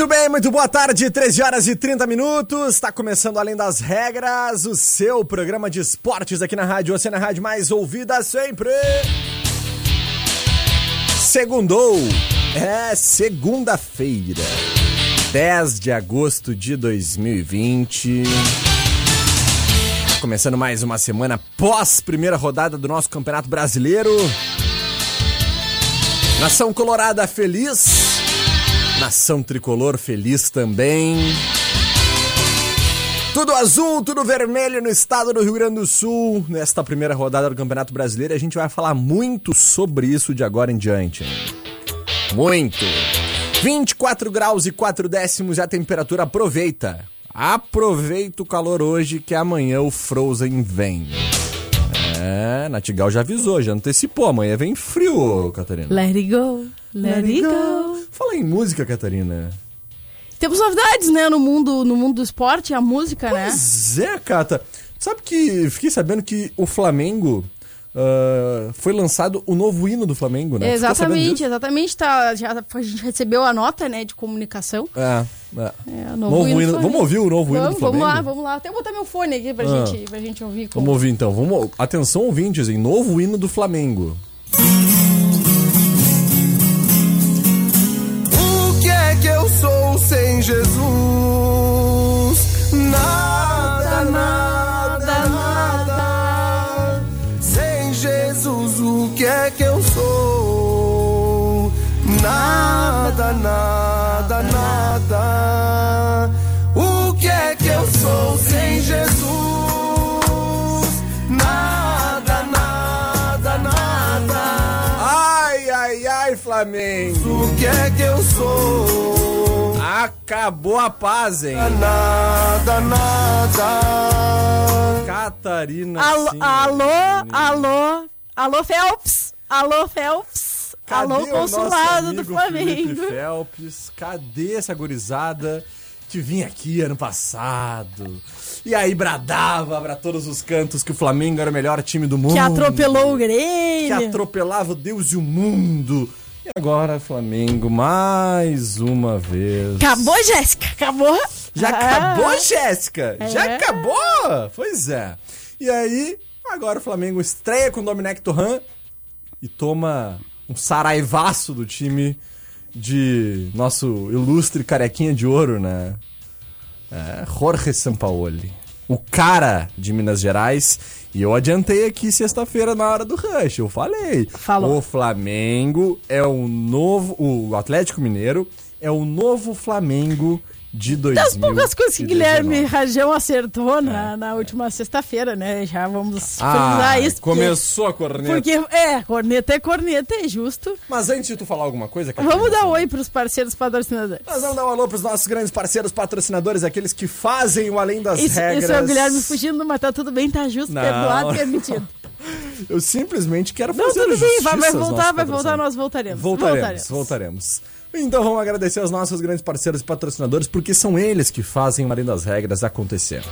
Muito bem, muito boa tarde, 13 horas e 30 minutos. Está começando Além das Regras, o seu programa de esportes aqui na Rádio Oceana Rádio mais ouvida sempre. Segundou, é segunda-feira, 10 de agosto de 2020. Começando mais uma semana pós primeira rodada do nosso Campeonato Brasileiro. Nação Colorada feliz. Nação tricolor feliz também. Tudo azul, tudo vermelho no estado do Rio Grande do Sul. Nesta primeira rodada do Campeonato Brasileiro, a gente vai falar muito sobre isso de agora em diante. Muito. 24 graus e 4 décimos e a temperatura aproveita. Aproveita o calor hoje que amanhã o Frozen vem. É, Natigal já avisou, já antecipou. Amanhã vem frio, Catarina. Let it go, let, it go. Fala em música, Catarina. Temos novidades, né, no mundo, no mundo do esporte, a música, né? Pois é, Cata. Sabe que fiquei sabendo que o Flamengo ah, foi lançado o novo hino do Flamengo, né? Exatamente, exatamente. Tá, já, a gente recebeu a nota, né, de comunicação. É, é. É, o Novo hino hino- vamos ouvir o novo hino do Vamos, Flamengo? Vamos lá, vamos lá. Até eu botar meu fone aqui pra, Ah. gente, pra gente ouvir. com- Vamos ouvir então. Vamos, atenção, ouvintes, em novo hino do Flamengo. O sem Jesus? Nada, nada, nada. Sem Jesus, o que é que eu sou? Nada, nada, nada. O que é que eu sou sem Jesus? Nada, nada, nada. Ai, ai, ai, Flamengo. O que é que eu sou? Acabou a paz, hein? Nada, nada. Catarina. Alô, sim, alô, alô, alô, Phelps. Alô, Phelps. Cadê alô, consulado do Flamengo. Felipe Felps? Cadê essa gurizada que vinha aqui ano passado? E aí bradava pra todos os cantos que o Flamengo era o melhor time do mundo. Que atropelou o Que Grêmio. atropelava o Deus e o mundo. E agora, Flamengo, mais uma vez. Acabou, Jéssica? Acabou? Já Ah. acabou, Jéssica? Já É. acabou? Pois é. E aí, agora o Flamengo estreia com o Domenech Torran e toma um saraivaço do time de nosso ilustre carequinha de ouro, né? É, Jorge Sampaoli. O cara de Minas Gerais. E eu adiantei aqui sexta-feira na hora do Rush. Eu falei. Falou. O Flamengo é o novo. O Atlético Mineiro é o novo Flamengo de 2019. Das poucas coisas que Guilherme Rajão acertou na, na última sexta-feira, né? Já vamos Ah, frisar isso. porque- começou a corneta. Porque, é, corneta é corneta, é justo. Mas antes de tu falar alguma coisa, Catarina, Vamos dar oi pros parceiros patrocinadores. Nós vamos dar um alô pros nossos grandes parceiros patrocinadores, aqueles que fazem o Além das Isso, Regras. isso é o Guilherme fugindo, mas tá tudo bem, tá justo, Não. perdoado, permitido. Eu simplesmente quero Não, fazer tudo bem, vai, vai voltar, vai voltar, nós voltaremos. Voltaremos, voltaremos. Então vamos agradecer aos nossos grandes parceiros e patrocinadores, porque são eles que fazem o Além das Regras acontecer.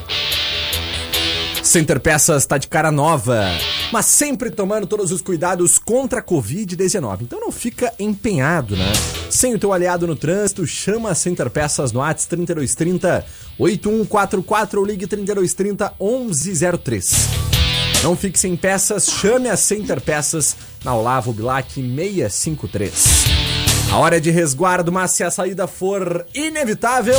Center Peças está de cara nova, mas sempre tomando todos os cuidados contra a Covid-19. Então não fica empenhado, né? Sem o teu aliado no trânsito, chama a Center Peças no ATS 3230 8144 ou ligue 3230 1103. Não fique sem peças, chame a Center Peças na Olavo Bilac 653. A hora é de resguardo, mas se a saída for inevitável,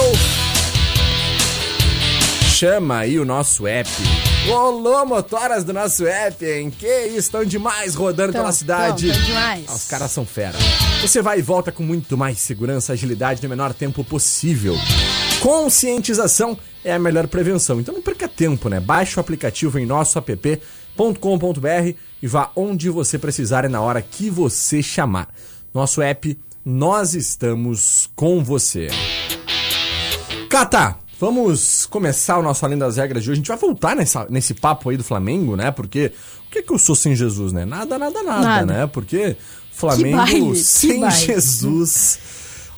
chama aí o nosso app. Rolou motoras do nosso app, hein? Que estão demais rodando Tão, pela cidade. tão, tão demais. Ah, Os caras são fera. Você vai e volta com muito mais segurança, agilidade no menor tempo possível. Conscientização é a melhor prevenção. Então não perca tempo, né? Baixe o aplicativo em nosso app.com.br e vá onde você precisar e na hora que você chamar. Nosso app, nós estamos com você. Cata, vamos começar o nosso Além das Regras de hoje. A gente vai voltar nessa, nesse papo aí do Flamengo, né? Porque o que, que eu sou sem Jesus, né? Nada, nada, nada, Nada. né? Porque Flamengo baile, que sem. Jesus.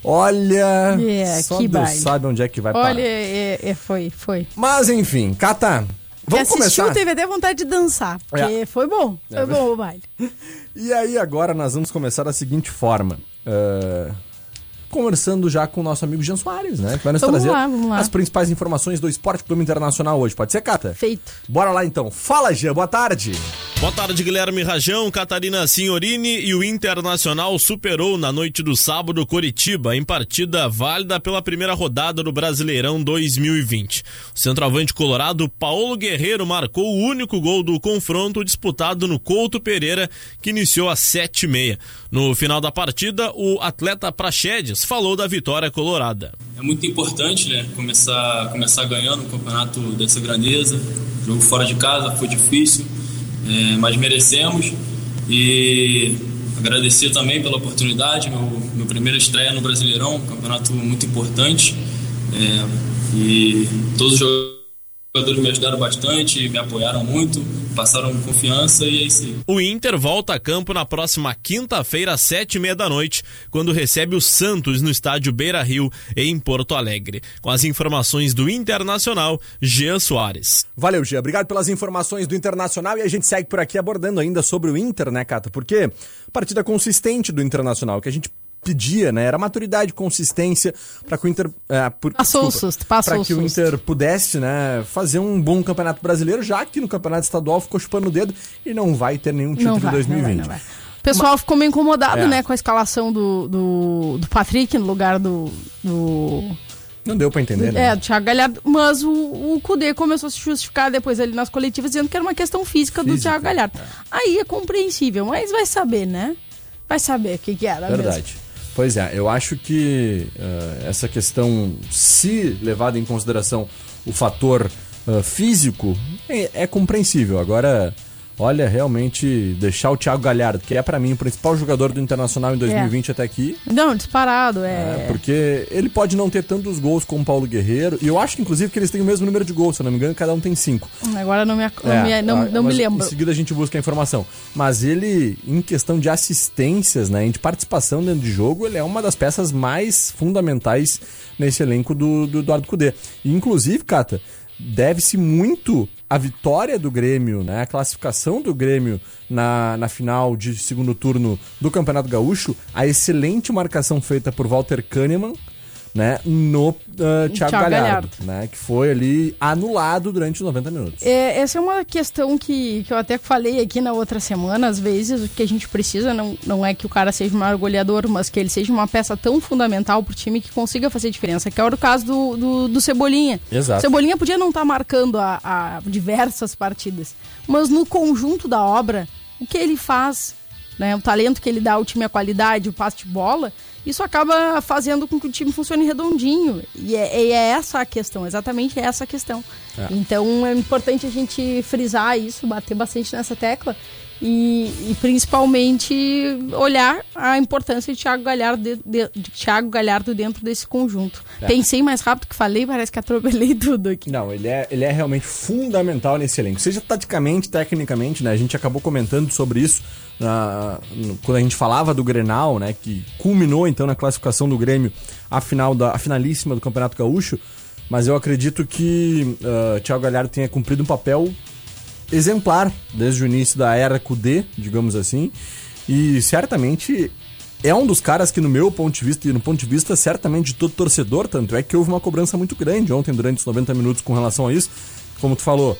Olha, É, só que Deus baile. sabe onde é que vai Olha, parar. é, é, foi, foi. Mas enfim, Cata, vamos Quem assistiu começar. teve até vontade de dançar, porque É. foi bom. Foi É bom o baile. E aí agora nós vamos começar da seguinte forma. Ah, conversando já com o nosso amigo Jean Soares, né? Que vai nos Vamos trazer lá, vamos lá. as principais informações do Esporte Clube Internacional hoje. Pode ser, Cata? Feito. Bora lá então. Fala, Jean. Boa tarde. Boa tarde, Guilherme Rajão, Catarina Signorini e o Internacional superou na noite do sábado Coritiba em partida válida pela primeira rodada do Brasileirão 2020. O centroavante colorado Paulo Guerreiro marcou o único gol do confronto disputado no Couto Pereira, que iniciou às sete e meia. No final da partida, o atleta Praxedes falou da vitória colorada. É muito importante, né? Começar, começar ganhando um campeonato dessa grandeza. Jogo fora de casa foi difícil, é, mas merecemos. E agradecer também pela oportunidade, meu, meu primeira estreia no Brasileirão, um campeonato muito importante. É, e todos os jogadores me ajudaram bastante, me apoiaram muito, passaram confiança e é isso aí. O Inter volta a campo na próxima quinta-feira, às sete e meia da noite, quando recebe o Santos no estádio Beira Rio, em Porto Alegre. Com as informações do Internacional, Jean Soares. Valeu, Gia. Obrigado pelas informações do Internacional e a gente segue por aqui abordando ainda sobre o Inter, né, Cata? Porque partida consistente do Internacional, que a gente pedia, né, era maturidade, consistência para que o Inter, é, por, Passou o desculpa, susto, passou pra o que o. Inter pudesse, né, fazer um bom campeonato brasileiro, já que no campeonato estadual ficou chupando o dedo e não vai ter nenhum título Não em vai, não 2020. vai, não vai. O pessoal ficou meio incomodado, É. né, com a escalação do, do, do Patrick no lugar do. do Não deu para entender, né? é, do Thiago Galhardo. Mas o, o Kudê começou a se justificar depois ali nas coletivas, dizendo que era uma questão física, do Física, Thiago Galhardo. Aí é compreensível, mas vai saber, né? Vai saber o que, que era mesmo. Pois é, eu acho que eh, essa questão, se levada em consideração o fator eh, físico, é, é compreensível. Agora, olha, realmente deixar o Thiago Galhardo, que é pra mim o principal jogador do Internacional em 2020 até aqui, Não, disparado, é, é. porque ele pode não ter tantos gols como o Paulo Guerreiro, e eu acho inclusive que eles têm o mesmo número de gols, se eu não me engano, cada um tem cinco. Agora não me, não É, me, não, ah, não me lembro. Em seguida a gente busca a informação. Mas ele, em questão de assistências, né, de participação dentro de jogo, ele é uma das peças mais fundamentais nesse elenco do, do Eduardo Cudê. E, inclusive, Cata, deve-se muito a vitória do Grêmio, né, a classificação do Grêmio na, na final de segundo turno do Campeonato Gaúcho, a excelente marcação feita por Walter Kahneman, né, no uh, Thiago, Thiago Galhardo, Galhardo. né, que foi ali anulado durante os 90 minutos. É, essa é uma questão que, que eu até falei aqui na outra semana. Às vezes o que a gente precisa não, não é que o cara seja o maior goleador, mas que ele seja uma peça tão fundamental pro time que consiga fazer diferença. Que é o caso do, do, do Cebolinha. Exato. O Cebolinha podia não estar marcando a, a diversas partidas, mas no conjunto da obra, o que ele faz, né, o talento que ele dá ao time, a qualidade, o passe de bola, isso acaba fazendo com que o time funcione redondinho. E é, é essa a questão, exatamente essa a questão. É. Então é importante a gente frisar isso, bater bastante nessa tecla. E, e principalmente olhar a importância de Thiago Galhardo, de, de- de Thiago Galhardo dentro desse conjunto. É. Pensei mais rápido que falei, parece que atropelei tudo aqui. Não, ele é, ele é realmente fundamental nesse elenco. Seja taticamente, tecnicamente, né? A gente acabou comentando sobre isso na- no- quando a gente falava do Grenal, né? Que culminou então na classificação do Grêmio a final da finalíssima do Campeonato Gaúcho. Mas eu acredito que uh, Thiago Galhardo tenha cumprido um papel exemplar desde o início da era QD, digamos assim. E certamente é um dos caras que, no meu ponto de vista e no ponto de vista certamente de todo torcedor, tanto é que houve uma cobrança muito grande ontem durante os 90 minutos com relação a isso. Como tu falou,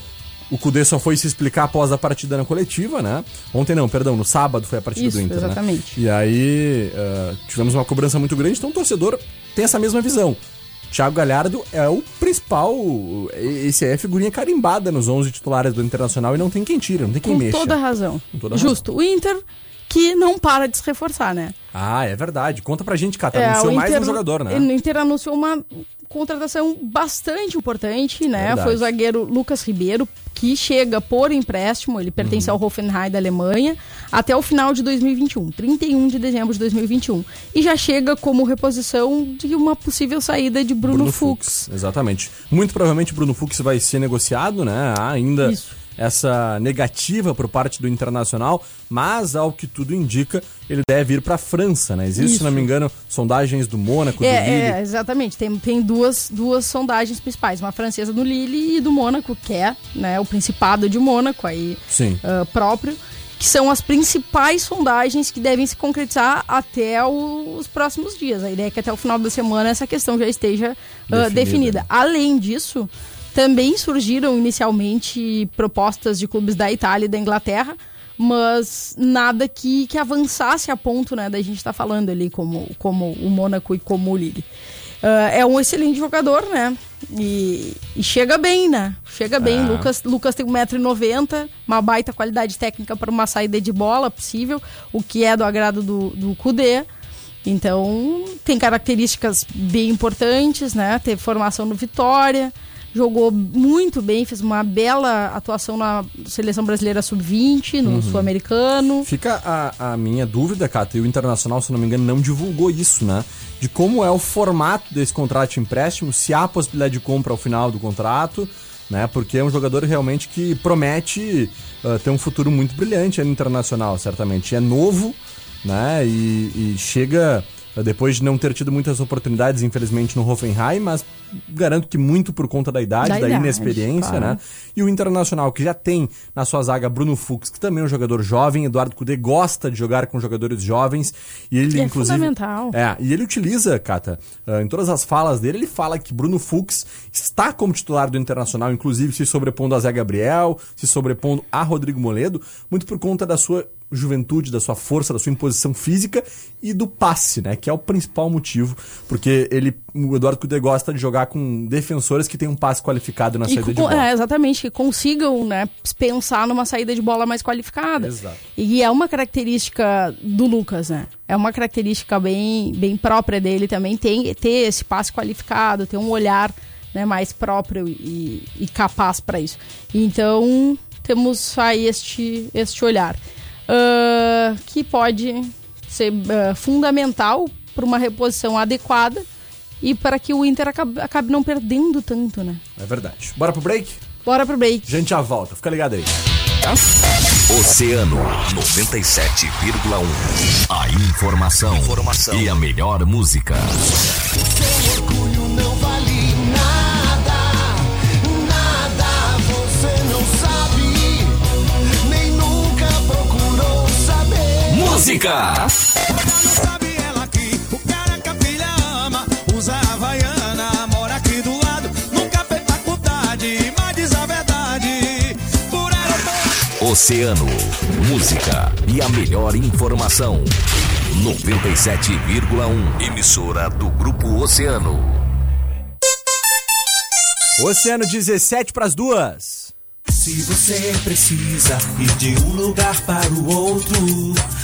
o Cudê só foi se explicar após a partida na coletiva, né? Ontem não, perdão, no sábado foi a partida Isso, do Inter, né? exatamente. E aí eh, tivemos uma cobrança muito grande, então o torcedor tem essa mesma visão. Thiago Galhardo é o principal. Esse é a figurinha carimbada nos 11 titulares do Internacional e não tem quem tira, não tem quem Com mexa. toda razão. Com toda Justo. O Inter que não para de se reforçar, né? Ah, é verdade. Conta pra gente, Cata. É, Anunciou o mais Inter- um jogador, né? O Inter anunciou uma contratação bastante importante, né? Verdade. Foi o zagueiro Lucas Ribeiro, que chega por empréstimo, ele pertence Uhum. ao Hoffenheim da Alemanha, até o final de 2021, 31 de dezembro de 2021. E já chega como reposição de uma possível saída de Bruno, Fux. Exatamente. Muito provavelmente Bruno Fux vai ser negociado, né? Há ainda Isso. Essa negativa por parte do Internacional, mas ao que tudo indica, ele deve ir para a França, né? Existe, se Isso. não me engano, sondagens do Mônaco, do Lille. É, é, exatamente. Tem, tem duas, duas sondagens principais, uma francesa do Lille e do Mônaco, que é né, o Principado de Mônaco aí Sim. ah, próprio, que são as principais sondagens que devem se concretizar até os próximos dias. A ideia é que até o final da semana essa questão já esteja ah, Definida. definida. Além disso, também surgiram inicialmente propostas de clubes da Itália e da Inglaterra, mas nada que, que avançasse a ponto né, da gente estar falando ali como, como o Mônaco e como o Lille. Ah, é um excelente jogador, né? E, e chega bem, né? Chega bem. É. Lucas, Lucas tem 1,90m, uma baita qualidade técnica para uma saída de bola possível, o que é do agrado do, do Kudê. Então, tem características bem importantes, né? Teve formação no Vitória, jogou muito bem, fez uma bela atuação na seleção brasileira sub-20, no sul-americano. Fica a, a minha dúvida, Cata, e o Internacional, se não me engano, não divulgou isso, né? De como é o formato desse contrato de empréstimo, se há possibilidade de compra ao final do contrato, né? Porque é um jogador realmente que promete ah, ter um futuro muito brilhante no Internacional, certamente. É novo, né? E, e chega depois de não ter tido muitas oportunidades, infelizmente, no Hoffenheim, mas garanto que muito por conta da idade, Da da, idade, inexperiência, claro. né? E o Internacional, que já tem na sua zaga Bruno Fux, que também é um jogador jovem. Eduardo Cudê gosta de jogar com jogadores jovens. E ele, é inclusive. fundamental. É, e ele utiliza, Cata, ah, em todas as falas dele, ele fala que Bruno Fux está como titular do Internacional, inclusive se sobrepondo a Zé Gabriel, se sobrepondo a Rodrigo Moledo, muito por conta da sua juventude, da sua força, da sua imposição física e do passe, né? Que é o principal motivo, porque ele, o Eduardo Cudê gosta de jogar com defensores que têm um passe qualificado na E saída de bola. é, exatamente, que consigam né, pensar numa saída de bola mais qualificada. Exato. E é uma característica do Lucas, né? É uma característica bem, bem própria dele também, tem, ter esse passe qualificado, ter um olhar né, mais próprio e, e capaz para isso. Então, temos aí este, este olhar. Ah, que pode ser ah, fundamental para uma reposição adequada e para que o Inter acabe, acabe não perdendo tanto, né? É verdade. Bora pro break? Bora pro break. A gente já volta, fica ligado aí. Oceano 97,1. A informação, informação e a melhor música. orgulho não vale Música! Sabe ela que o cara que a filha ama, usa Havaiana, mora aqui do lado, nunca fez faculdade, mas diz a verdade. Por ela Oceano, música e a melhor informação. 97,1. Emissora do Grupo Oceano. Oceano 17 pras duas. Se você precisa ir de um lugar para o outro,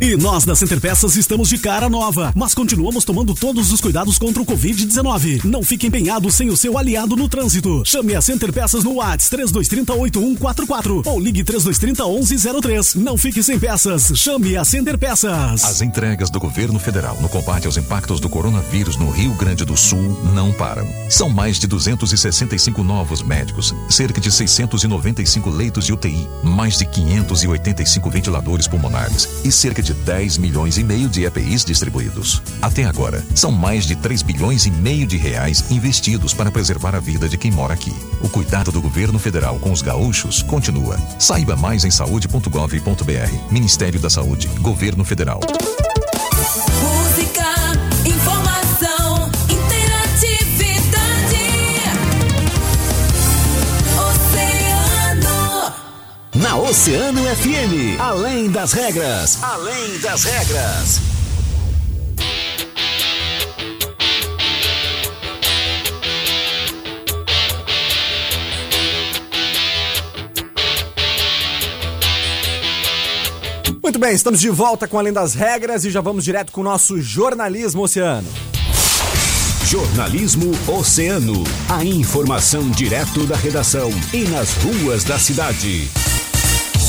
E nós da Center Peças estamos de cara nova, mas continuamos tomando todos os cuidados contra o Covid-19. Não fique empenhado sem o seu aliado no trânsito. Chame a Center Peças no WhatsApp 3230 8144 ou ligue 3230 1103. Não fique sem peças. Chame a Center Peças. As entregas do governo federal no combate aos impactos do coronavírus no Rio Grande do Sul não param. São mais de 265 novos médicos, cerca de 695 leitos de UTI, mais de 585 ventiladores pulmonares e cerca de de 10 milhões e meio de EPIs distribuídos. Até agora, são mais de 3 bilhões e meio de reais investidos para preservar a vida de quem mora aqui. O cuidado do governo federal com os gaúchos continua. Saiba mais em saúde.gov.br. Ministério da Saúde, Governo Federal. Música, informação, Na Oceano FM, além das regras, além das regras. Muito bem, estamos de volta com Além das Regras e já vamos direto com o nosso jornalismo oceano. Jornalismo Oceano. A informação direto da redação e nas ruas da cidade.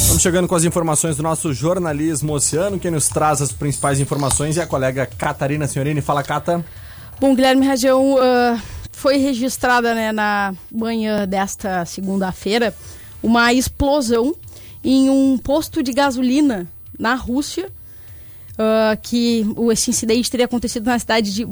Estamos chegando com as informações do nosso jornalismo oceano. Quem nos traz as principais informações é a colega Catarina Senhorini. Fala, Cata. Bom, Guilherme Região, ah, foi registrada né, na manhã desta segunda-feira uma explosão em um posto de gasolina na Rússia, ah, que esse incidente teria acontecido na cidade de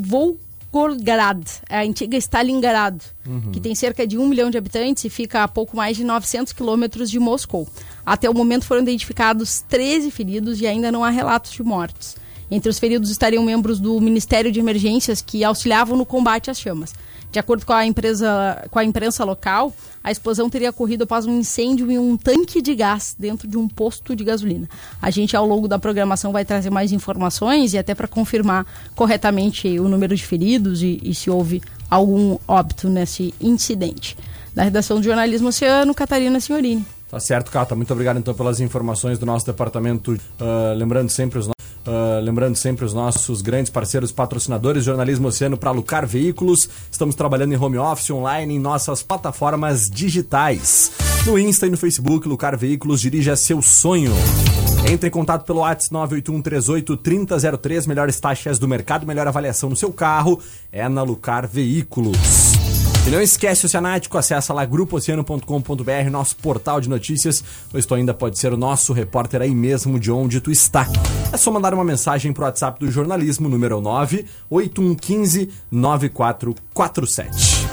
Volgograd, a antiga Stalingrado, que tem cerca de um milhão de habitantes e fica a pouco mais de 900 quilômetros de Moscou. Até o momento foram identificados 13 feridos e ainda não há relatos de mortes. Entre os feridos estariam membros do Ministério de Emergências que auxiliavam no combate às chamas. De acordo com a, empresa, com a imprensa local, a explosão teria ocorrido após um incêndio em um tanque de gás dentro de um posto de gasolina. A gente, ao longo da programação, vai trazer mais informações e até para confirmar corretamente o número de feridos e, e se houve algum óbito nesse incidente. Da redação de Jornalismo Oceano, Catarina Senhorini. Tá certo, Cata. Muito obrigado então pelas informações do nosso departamento. Ah, lembrando sempre os ah, lembrando sempre os nossos grandes parceiros patrocinadores, Jornalismo Oceano para Lucar Veículos. Estamos trabalhando em home office online em nossas plataformas digitais. No Insta e no Facebook, Lucar Veículos dirija seu sonho. Entre em contato pelo WhatsApp 981383003, melhores taxas do mercado, melhor avaliação no seu carro, é na Lucar Veículos. E não esquece o Oceanático, acessa lá grupooceano.com.br, nosso portal de notícias, ou tu ainda pode ser o nosso repórter aí mesmo de onde tu está. É só mandar uma mensagem pro WhatsApp do jornalismo, número 9 8115 9447.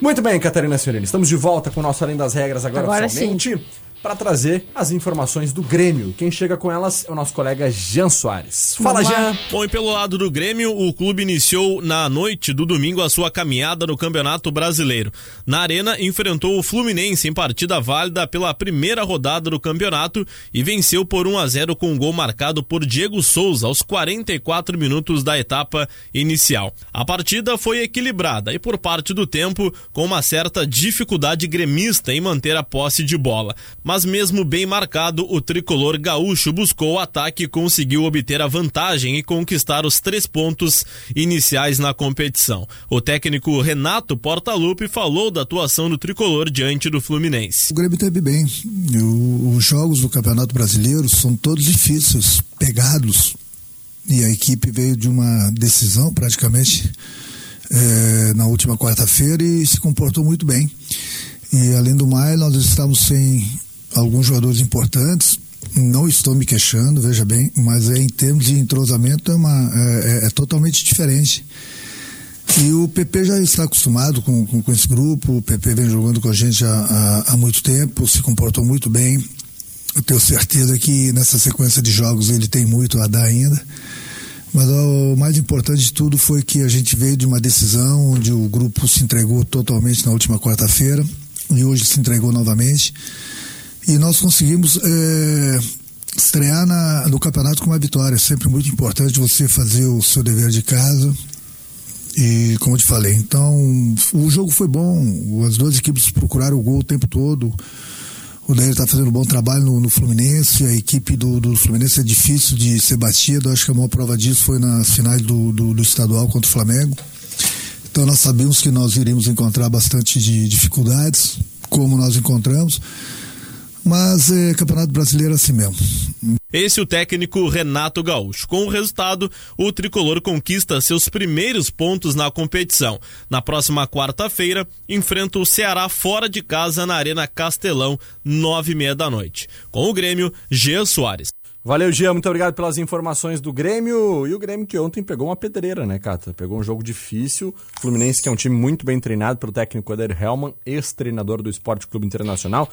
Muito bem, Catarina Senhorini, estamos de volta com o nosso Além das Regras agora, Agora oficialmente. Para trazer as informações do Grêmio. Quem chega com elas é o nosso colega Jean Soares. Fala. Jean! Bom, e pelo lado do Grêmio, o clube iniciou na noite do domingo a sua caminhada no Campeonato Brasileiro. Na Arena, enfrentou o Fluminense em partida válida pela primeira rodada do campeonato e venceu por 1 a 0 com um gol marcado por Diego Souza aos 44 minutos da etapa inicial. A partida foi equilibrada e por parte do tempo com uma certa dificuldade gremista em manter a posse de bola. Mas mesmo bem marcado, o tricolor gaúcho buscou o ataque e conseguiu obter a vantagem e conquistar os três pontos iniciais na competição. O técnico Renato Portaluppi falou da atuação do tricolor diante do Fluminense. O Grêmio teve bem. Os jogos do Campeonato Brasileiro são todos difíceis, pegados. E a equipe veio de uma decisão praticamente eh, na última quarta-feira e se comportou muito bem. E além do mais, nós estamos sem alguns jogadores importantes. Não estou me queixando, veja bem, mas é, em termos de entrosamento é, uma, é, é- é totalmente diferente. E o PP já está acostumado com, com, com esse grupo, o PP vem jogando com a gente há, há, há muito tempo, se comportou muito bem. Eu tenho certeza que nessa sequência de jogos ele tem muito a dar ainda. Mas o mais importante de tudo foi que a gente veio de uma decisão onde o grupo se entregou totalmente na última quarta-feira e hoje se entregou novamente. E nós conseguimos eh, estrear na- no campeonato com uma vitória. É sempre muito importante você fazer o seu dever de casa. E como eu te falei, então o jogo foi bom. As duas equipes procuraram o gol o tempo todo. O Daír está fazendo um bom trabalho no, no Fluminense. A equipe do, do Fluminense é difícil de ser batida. Acho que a maior prova disso foi nas finais do, do, do estadual contra o Flamengo. Então nós sabíamos que nós iríamos encontrar bastante de dificuldades, como nós encontramos. Mas é Campeonato Brasileiro é assim mesmo. Esse é o técnico Renato Gaúcho. Com o resultado, o tricolor conquista seus primeiros pontos na competição. Na próxima quarta-feira, enfrenta o Ceará fora de casa na Arena Castelão, nove e meia da noite. Com o Grêmio, Jean Soares. Valeu, Gia, muito obrigado pelas informações do Grêmio. E o Grêmio que ontem pegou uma pedreira, né, Cata? Pegou um jogo difícil. Fluminense, que é um time muito bem treinado pelo técnico Eder Hellman, ex-treinador do Esporte Clube Internacional.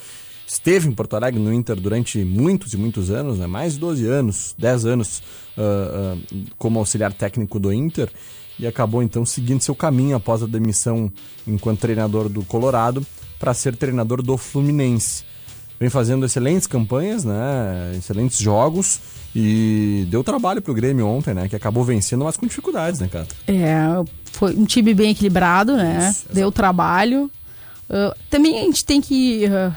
Esteve em Porto Alegre, no Inter, durante muitos e muitos anos, né? mais de 12 anos, 10 anos uh, uh, como auxiliar técnico do Inter. E acabou, então, seguindo seu caminho após a demissão enquanto treinador do Colorado para ser treinador do Fluminense vem fazendo excelentes campanhas, né? Excelentes jogos e deu trabalho pro Grêmio ontem, né? Que acabou vencendo, mas com dificuldades, né, Cata? É, foi um time bem equilibrado, né? Isso, deu trabalho. Uh, também a gente tem que uh,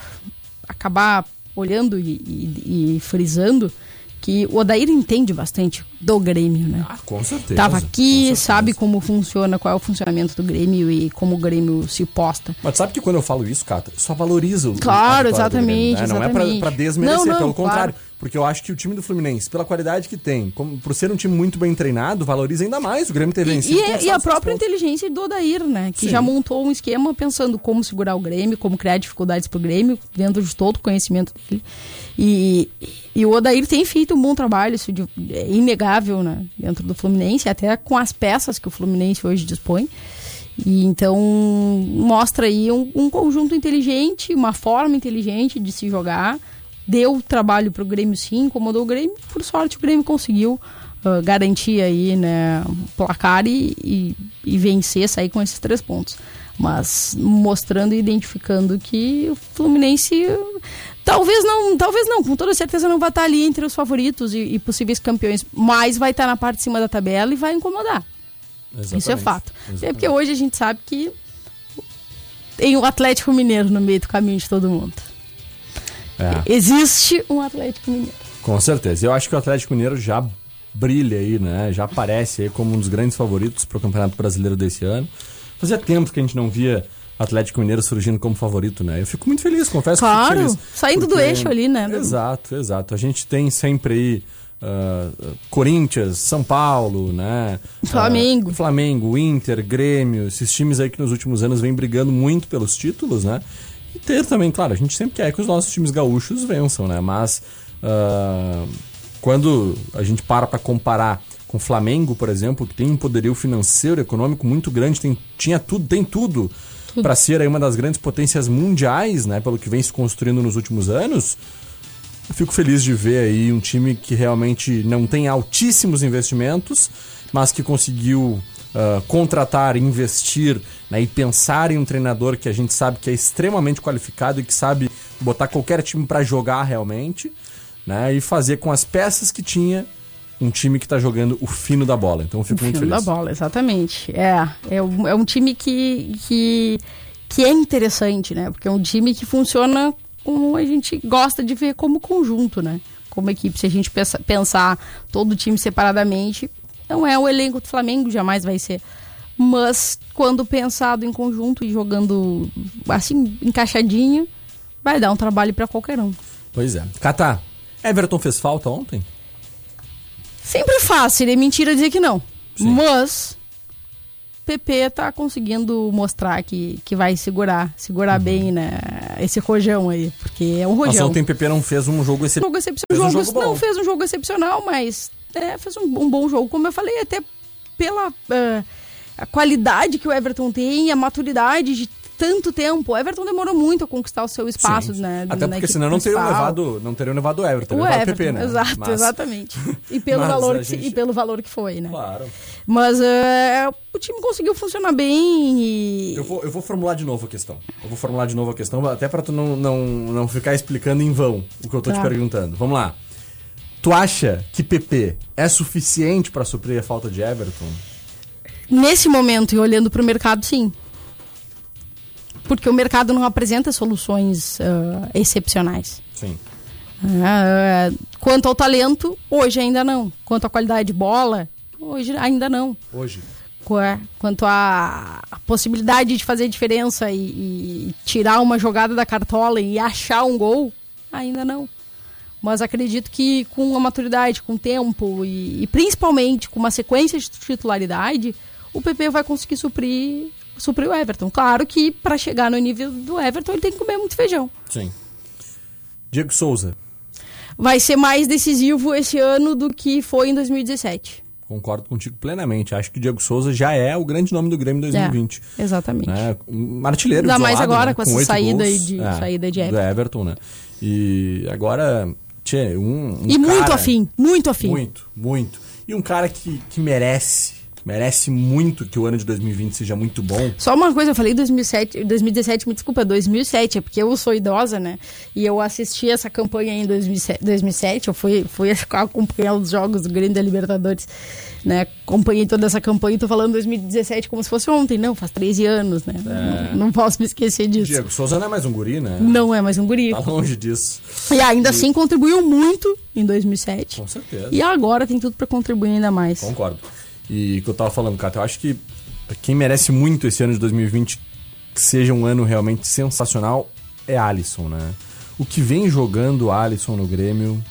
acabar olhando e, e, e frisando que o Odair entende bastante do Grêmio, né? Ah, com certeza. Tava com aqui, certeza. sabe como funciona, qual é o funcionamento do Grêmio e como o Grêmio se posta. Mas sabe que quando eu falo isso, Cata, só valoriza o Claro, do Grêmio, exatamente, né? Não é exatamente. pra, pra desmerecer, Não, não, pelo claro. contrário. Porque eu acho que o time do Fluminense, pela qualidade que tem, como, por ser um time muito bem treinado, valoriza ainda mais o Grêmio ter E, vencido. e, com e a própria pontos. inteligência do Odair, né? Que Sim. já montou um esquema pensando como segurar o Grêmio, como criar dificuldades pro Grêmio, dentro de todo o conhecimento dele. E, e o Odair tem feito um bom trabalho, isso de- é inegável, né? Dentro do Fluminense, até com as peças que o Fluminense hoje dispõe. E então mostra aí um, um conjunto inteligente, uma forma inteligente de se jogar. Deu trabalho pro Grêmio sim, incomodou o Grêmio. Por sorte o Grêmio conseguiu ah, garantir aí, né, o placar e, e, e vencer, sair com esses três pontos. Mas mostrando e identificando que o Fluminense talvez não, talvez não, com toda certeza não vai estar ali entre os favoritos e, e possíveis campeões, mas vai estar na parte de cima da tabela e vai incomodar. Isso é Exatamente. fato. É Exatamente. porque hoje a gente sabe que tem o Atlético Mineiro no meio do caminho de todo mundo. É. Existe um Atlético Mineiro. Com certeza. Eu acho que o Atlético Mineiro já brilha aí, né? Já aparece aí como um dos grandes favoritos para o Campeonato Brasileiro desse ano. Fazia tempo que a gente não via Atlético Mineiro surgindo como favorito, né? Eu fico muito feliz, confesso que Claro, fico feliz. saindo do eixo ali, né? Exato, exato. A gente tem sempre aí ah, Corinthians, São Paulo, né? Flamengo. Ah, Flamengo, Inter, Grêmio, esses times aí que nos últimos anos vêm brigando muito pelos títulos, né? E ter também, claro, a gente sempre quer que os nossos times gaúchos vençam, né? Mas ah, quando a gente para para comparar com o Flamengo, por exemplo, que tem um poderio financeiro, econômico muito grande, tem, tinha tudo, tem tudo, para ser aí uma das grandes potências mundiais, né? Pelo que vem se construindo nos últimos anos. Eu fico feliz de ver aí um time que realmente não tem altíssimos investimentos, mas que conseguiu ah, contratar, investir né, e pensar em um treinador que a gente sabe que é extremamente qualificado e que sabe botar qualquer time para jogar realmente, né, e fazer com as peças que tinha um time que está jogando o fino da bola. Então eu fico muito Fino feliz. da bola, exatamente. É, é um, é um time que, que, que é interessante, né? Porque é um time que funciona como a gente gosta de ver como conjunto, né? Como equipe. Se a gente pensa- pensar todo o time separadamente, não é o elenco do Flamengo, jamais vai ser. Mas quando pensado em conjunto e jogando assim, encaixadinho, vai dar um trabalho para qualquer um. Pois é. Catá, Everton fez falta ontem? Sempre fácil, seria mentira dizer que não. Mas PP tá conseguindo mostrar que, que vai segurar, segurar bem né, esse rojão aí, porque é um Mas rojão. ontem PP não fez um jogo jogo excepcional. Um jogo- jogo bom. não fez um jogo excepcional, mas é, fez um, um bom jogo, como eu falei, até pela ah, a qualidade que o Everton tem, a maturidade de tanto tempo. O Everton demorou muito a conquistar o seu espaço, Sim. né? Até porque senão não teriam levado, não teriam levado o Everton, O levado o Everton, PP, né? exato, Mas- exatamente. E pelo, valor que, gente- e pelo valor que foi, né? Claro. Mas é, o time conseguiu funcionar bem e. Eu vou, eu vou formular de novo a questão. Eu vou formular de novo a questão, até pra tu não, não, não ficar explicando em vão o que eu tô te Tá. perguntando. Vamos lá. Tu acha que PP é suficiente pra suprir a falta de Everton? Nesse momento, e olhando para o mercado, sim. Porque o mercado não apresenta soluções ah, excepcionais. Sim. Ah, quanto ao talento, hoje ainda não. Quanto à qualidade de bola, hoje ainda não. Hoje. Qua- Quanto à à possibilidade de fazer diferença e, e tirar uma jogada da cartola e achar um gol, Ainda não. Mas acredito que com a maturidade, com o tempo e, e principalmente com uma sequência de titularidade, o PP vai conseguir suprir, suprir o Everton. Claro que para chegar no nível do Everton ele tem que comer muito feijão. Sim. Diego Souza, Vai ser mais decisivo esse ano do que foi em 2017. concordo contigo plenamente. Acho que o Diego Souza já é o grande nome do Grêmio em 2020. É, exatamente. né? Um artilheiro Ainda mais agora né? com essa oito saída gols. de- saída de Everton. Everton, né? E agora, tchê, um, um e muito cara- afim, muito afim. Muito, muito. E um cara que, que merece, merece muito que o ano de 2020 seja muito bom. Só uma coisa, eu falei 2007, 2017, me desculpa, 2007, é porque eu sou idosa, né? E eu assisti essa campanha em 2007, 2007 eu fui, fui acompanhar os jogos do Grêmio da Libertadores, né? Acompanhei toda essa campanha e tô falando 2017 como se fosse ontem, não, faz 13 anos, né? Não, não posso me esquecer disso. Diego Souza não é mais um guri, né? Não é mais um guri. Tá longe disso. E ainda assim contribuiu muito em 2007. Com certeza. E agora tem tudo pra contribuir ainda mais. Concordo. E o que eu tava falando, Cata, eu acho que quem merece muito esse ano de 2020 que seja um ano realmente sensacional é Alisson, né? O que vem jogando Alisson no Grêmio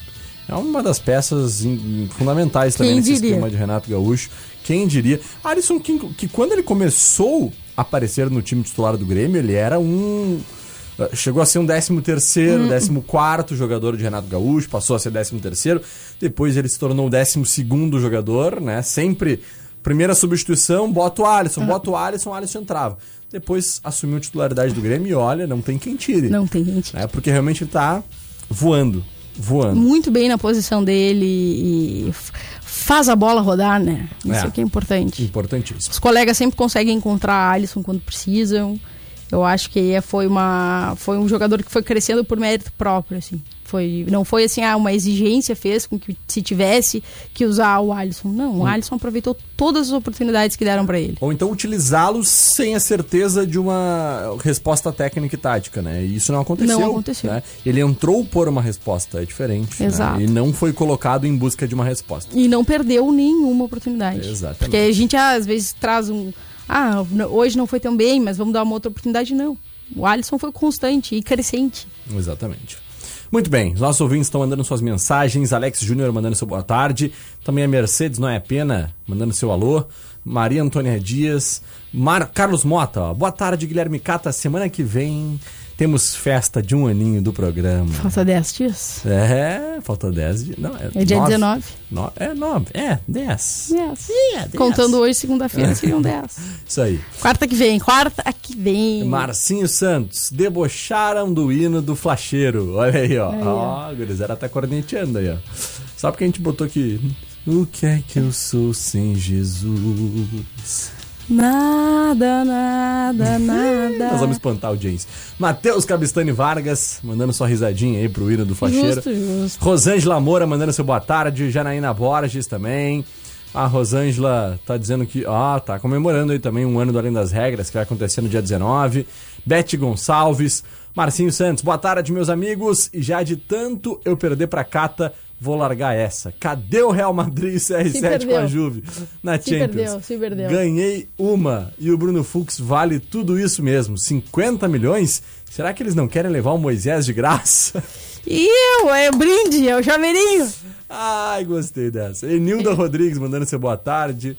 é uma das peças fundamentais também Quem nesse diria? esquema de Renato Gaúcho. Quem diria? Alisson, que, que quando ele começou a aparecer no time titular do Grêmio, ele era um. Chegou a ser um 13 terceiro, Hum. 14 quarto jogador de Renato Gaúcho, passou a ser 13 terceiro, depois ele se tornou o 12 segundo jogador, né? Sempre primeira substituição, bota o Alisson, bota o Alisson, o Alisson entrava. Depois assumiu a titularidade do Grêmio e olha, não tem quem tire. Não tem gente. É porque realmente ele tá voando, voando. Muito bem na posição dele e faz a bola rodar, né? Isso É. é que é importante. Importantíssimo. Os colegas sempre conseguem encontrar a Alisson quando precisam. Eu acho que é- foi, uma, foi um jogador que foi crescendo por mérito próprio, assim. Foi, não foi assim, ah, uma exigência fez com que se tivesse que usar o Alisson. Não, o Alisson aproveitou todas as oportunidades que deram pra ele. Ou então utilizá-los sem a certeza de uma resposta técnica e tática, né? E isso não aconteceu. Não aconteceu. né? Ele entrou por uma resposta, é diferente. né? Exato. E não foi colocado em busca de uma resposta. E não perdeu nenhuma oportunidade. Exatamente. Porque a gente às vezes traz um. Ah, hoje não foi tão bem, mas vamos dar uma outra oportunidade. Não. O Alisson foi constante e crescente. Exatamente. Muito bem, os nossos ouvintes estão mandando suas mensagens. Alex Júnior mandando seu boa tarde. Também a Mercedes, não é pena, mandando seu alô. Maria Antônia Dias. Mar... Carlos Mota, ó. boa tarde, Guilherme Cata. Semana que vem temos festa de um aninho do programa. Falta 10 dias. É, falta 10 dias. Não, É dia nove. 19. No- é 9. É, 10. Yes. É, dez. Contando hoje, segunda-feira, seriam 10. Isso aí. Quarta que vem, quarta que vem. Marcinho Santos, debocharam do hino do flacheiro. Olha aí, ó. Aí, Ó, ó. gurizada tá corneteando aí, ó. Só porque a gente botou aqui. O que é que eu sou sem Jesus? Nada, nada, nada. Nós vamos espantar a audiência. Matheus Cabistani Vargas, mandando sua risadinha aí pro hino do flacheiro. Justo, justo. Rosângela Moura mandando seu boa tarde. Janaína Borges também. A Rosângela tá dizendo que, ó, tá comemorando aí também um ano do Além das Regras, que vai acontecer no dia 19. Beth Gonçalves. Marcinho Santos, boa tarde, meus amigos. E já de tanto eu perder pra Cata, vou largar essa. Cadê o Real Madrid e CR7 com a Juve? Na Se Champions. perdeu, se perdeu. Ganhei uma. E o Bruno Fux vale tudo isso mesmo. 50 milhões? Será que eles não querem levar o Moisés de graça? E eu, é o brinde, é o chaveirinho. Ai, gostei dessa. Enilda Rodrigues mandando seu boa tarde.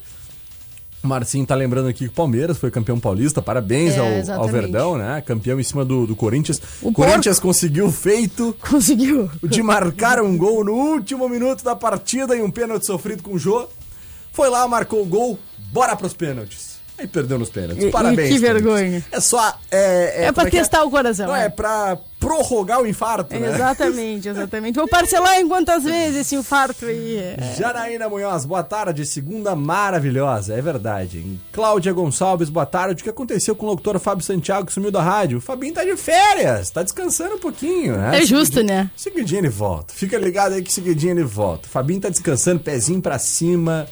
Marcinho tá lembrando aqui que o Palmeiras foi campeão paulista. Parabéns É, ao, ao. Verdão, né? Campeão em cima do, do Corinthians. O Corinthians conseguiu o feito Conseguiu. de marcar um gol no último minuto da partida e um pênalti sofrido com o Jô. Foi lá, marcou o gol. Bora pros pênaltis. Aí perdeu nos pênaltis. Parabéns. e que vergonha. É só. É, É, pra como que testar o coração. Não, é pra prorrogar o infarto, né? Exatamente, exatamente. Vou parcelar em quantas vezes esse infarto aí. é. Janaína Munhoz, boa tarde. Segunda maravilhosa, é verdade. hein? Cláudia Gonçalves, boa tarde. O que aconteceu com o locutor Fábio Santiago que sumiu da rádio? O Fabinho tá de férias, tá descansando um pouquinho, né? É justo, Seguidinho- né? Seguidinho ele volta. Fica ligado aí que seguidinho ele volta. O Fabinho tá descansando, pezinho pra cima,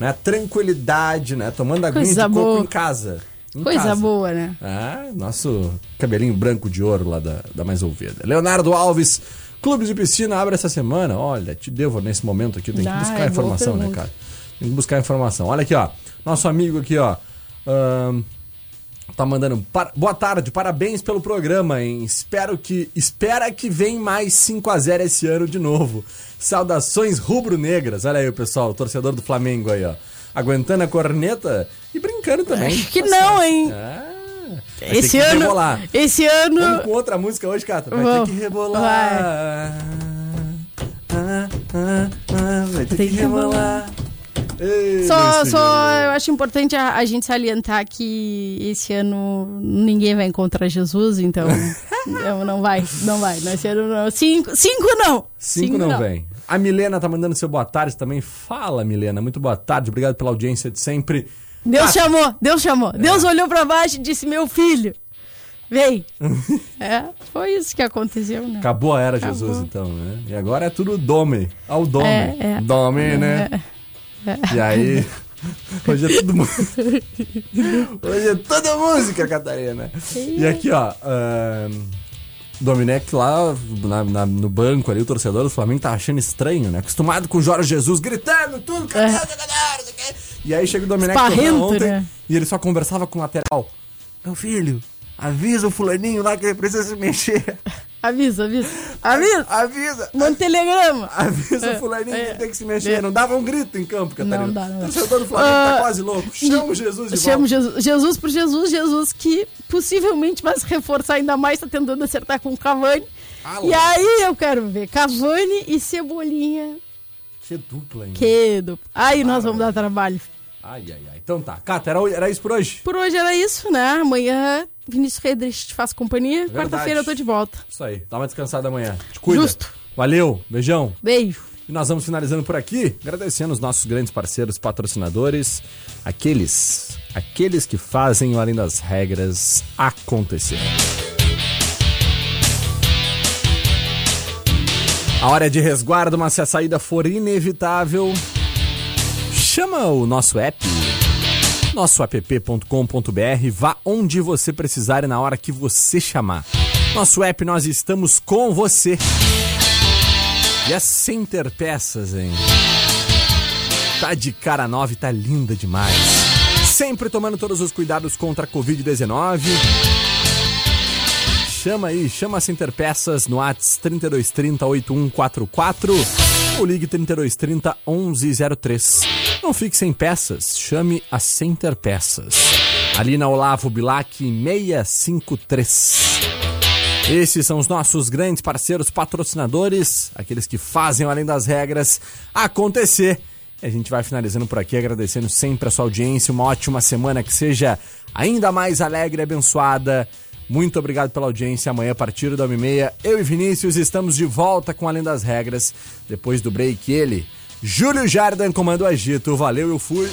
né? Tranquilidade, né? Tomando aguinha Coisa de coco boa. em casa. Em Coisa casa. boa, né? Ah, nosso cabelinho branco de ouro lá da, da Mais Ouvida. Leonardo Alves, Clubes de Piscina abre essa semana. Olha, te devo nesse momento aqui, tem que Ah, buscar é informação, né, cara? Tem que buscar informação. Olha aqui, ó. Nosso amigo aqui, ó. Tá mandando par- boa tarde, parabéns pelo programa, hein? Espero que espera que vem mais 5 a 0 esse ano de novo. Saudações rubro-negras. Olha aí o pessoal, o torcedor do Flamengo aí, ó. Aguentando a corneta e brincando também. Acho que não, hein? Ah, vai Esse que ano. rebolar. Esse ano. Vamos com outra música hoje, Cata. Vai Vamos. ter que rebolar. Ah, ah, ah, vai ter que Tem que rebolar. Ei, Só, só eu acho importante a, a gente salientar que esse ano ninguém vai encontrar Jesus, então não, não vai, não vai. Nesse ano não. Cinco, cinco não! Cinco não, vem. A Milena tá mandando seu boa tarde também. Fala, Milena. Muito boa tarde. Obrigado pela audiência de sempre. Deus Ah, chamou, Deus chamou. Deus olhou pra baixo e disse: Meu filho, vem. é, foi isso que aconteceu, né? Acabou a era Acabou. Jesus, então, né? E agora é tudo Dome. Ao Dome. É, é. Dome, né? E aí. Hoje é tudo música. Hoje é toda música, Catarina. E aqui, ó. ahn, Domenech lá na- na- no banco ali, o torcedor do Flamengo tá achando estranho, né? Acostumado com o Jorge Jesus gritando tudo, cadê, quê. E aí chega o Domenech Esparrento, ontem né? e ele só conversava com o lateral. Meu filho, avisa o fulaninho lá que ele precisa se mexer. Avisa, avisa. Avisa! Avisa! Manda telegrama! Avisa É, o fulaninho é, que tem que se mexer. é. Não dava um grito em campo, Catarina. Não dá, não dá. O do Flamengo tá Ah, quase louco. Chama o Jesus de Chama volta. Jesus, Jesus por Jesus, Jesus que possivelmente vai se reforçar ainda mais, tá tentando acertar com o Cavani. Ah, e aí eu quero ver Cavani e Cebolinha. Que dupla, hein? Que dupla. Aí nós vamos dar trabalho. Ai, ai, ai. Então tá. Cata, era, era isso por hoje? Por hoje era isso, né? Amanhã Vinícius Redrich te faz companhia. Verdade. Quarta-feira eu tô de volta. Isso aí. Dá uma descansada amanhã. Te cuida. Justo. Valeu. Beijão. Beijo. E nós vamos finalizando por aqui, agradecendo os nossos grandes parceiros patrocinadores, aqueles, aqueles que fazem o Além das Regras acontecer. A hora é de resguardo, mas se a saída for inevitável, chama o nosso app, nosso app.com.br, vá onde você precisar e na hora que você chamar. Nosso app, nós estamos com você. E a Center Peças, hein? Tá de cara nova e tá linda demais. Sempre tomando todos os cuidados contra a Covid-19. Chama aí, chama a Center Peças no Whats 3230 8144 ou ligue 3230 1103. Não fique sem peças, chame a Center Peças. Ali na Olavo Bilac 653. Esses são os nossos grandes parceiros patrocinadores, aqueles que fazem além das regras acontecer. E a gente vai finalizando por aqui, agradecendo sempre a sua audiência. Uma ótima semana que seja ainda mais alegre e abençoada. Muito obrigado pela audiência. Amanhã, a partir da 1h30, eu e Vinícius estamos de volta com Além das Regras. Depois do break, ele, Júlio Jardim, comando o agito. Valeu, eu fui.